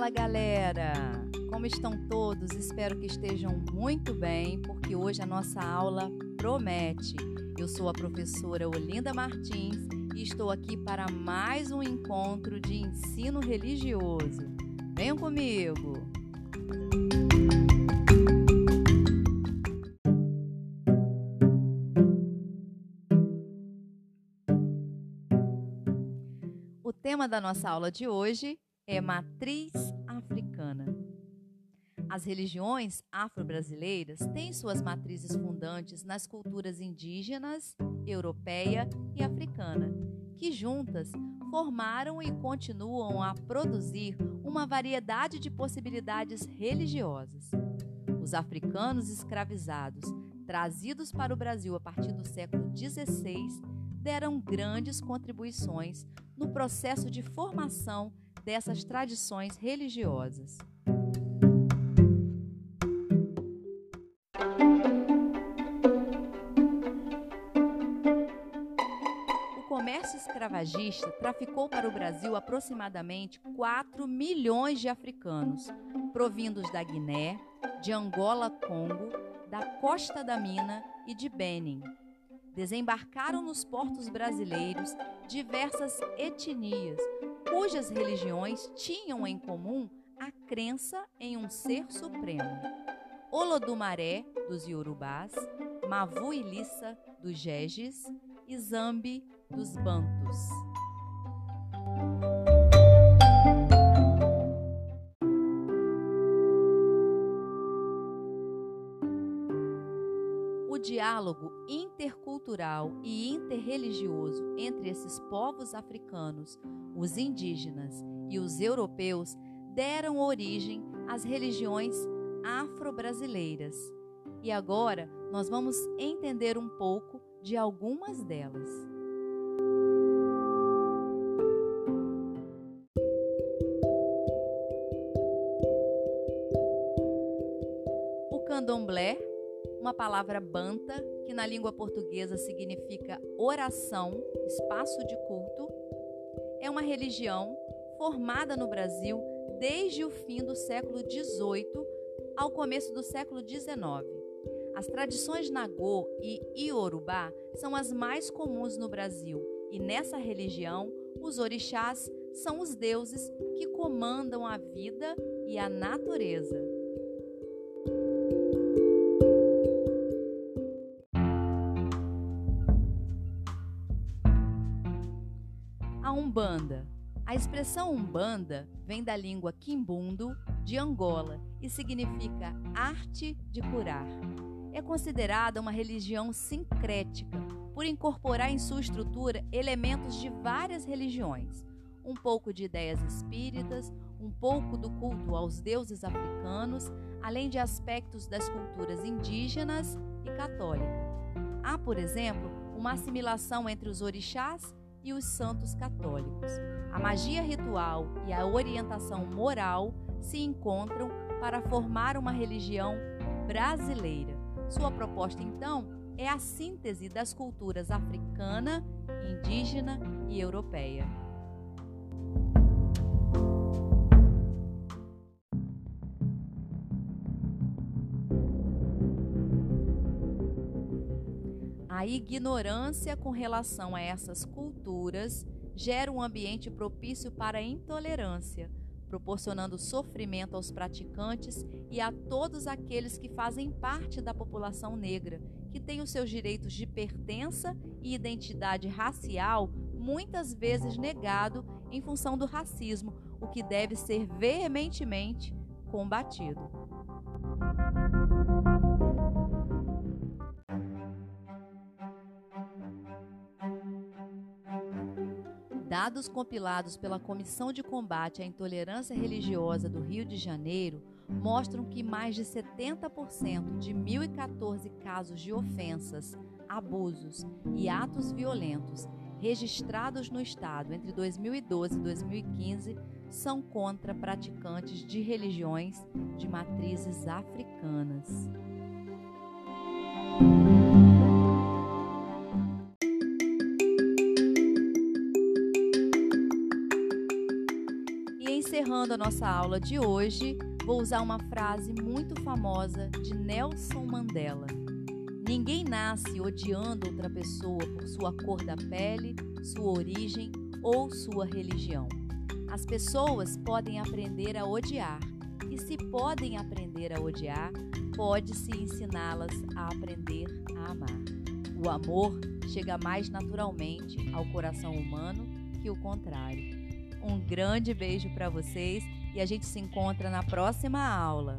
Fala galera! Como estão todos? Espero que estejam muito bem, porque hoje a nossa aula promete. Eu sou a professora Olinda Martins e estou aqui para mais um encontro de ensino religioso. Venham comigo! O tema da nossa aula de hoje é matriz africana. As religiões afro-brasileiras têm suas matrizes fundantes nas culturas indígenas, europeia e africana, que juntas formaram e continuam a produzir uma variedade de possibilidades religiosas. Os africanos escravizados, trazidos para o Brasil a partir do século XVI, deram grandes contribuições no processo de formação dessas tradições religiosas. O comércio escravagista traficou para o Brasil aproximadamente 4 milhões de africanos, provindos da Guiné, de Angola, Congo, da Costa da Mina e de Benin. Desembarcaram nos portos brasileiros diversas etnias, cujas religiões tinham em comum a crença em um ser supremo. Olodumaré, dos Yorubás, Mavu Ilissa, dos Jejes e Zambi, dos Bantus. Diálogo intercultural e interreligioso entre esses povos africanos, os indígenas e os europeus deram origem às religiões afro-brasileiras. E agora nós vamos entender um pouco de algumas delas. O candomblé, uma palavra banta que na língua portuguesa significa oração, espaço de culto, é uma religião formada no Brasil desde o fim do século XVIII ao começo do século XIX. As tradições Nagô e Iorubá são as mais comuns no Brasil, e nessa religião, os orixás são os deuses que comandam a vida e a natureza. A Umbanda. A expressão Umbanda vem da língua quimbundo de Angola e significa arte de curar. É considerada uma religião sincrética por incorporar em sua estrutura elementos de várias religiões, um pouco de ideias espíritas, um pouco do culto aos deuses africanos, além de aspectos das culturas indígenas e católica. Há, por exemplo, uma assimilação entre os orixás e os santos católicos. A magia ritual e a orientação moral se encontram para formar uma religião brasileira. Sua proposta, então, é a síntese das culturas africana, indígena e europeia. A ignorância com relação a essas culturas gera um ambiente propício para a intolerância, proporcionando sofrimento aos praticantes e a todos aqueles que fazem parte da população negra, que tem os seus direitos de pertença e identidade racial muitas vezes negado em função do racismo, o que deve ser veementemente combatido. Dados compilados pela Comissão de Combate à Intolerância Religiosa do Rio de Janeiro mostram que mais de 70% de 1.014 casos de ofensas, abusos e atos violentos registrados no Estado entre 2012 e 2015 são contra praticantes de religiões de matrizes africanas. Encerrando a nossa aula de hoje, vou usar uma frase muito famosa de Nelson Mandela. Ninguém nasce odiando outra pessoa por sua cor da pele, sua origem ou sua religião. As pessoas podem aprender a odiar, e se podem aprender a odiar, pode-se ensiná-las a aprender a amar. O amor chega mais naturalmente ao coração humano que o contrário. Um grande beijo para vocês e a gente se encontra na próxima aula.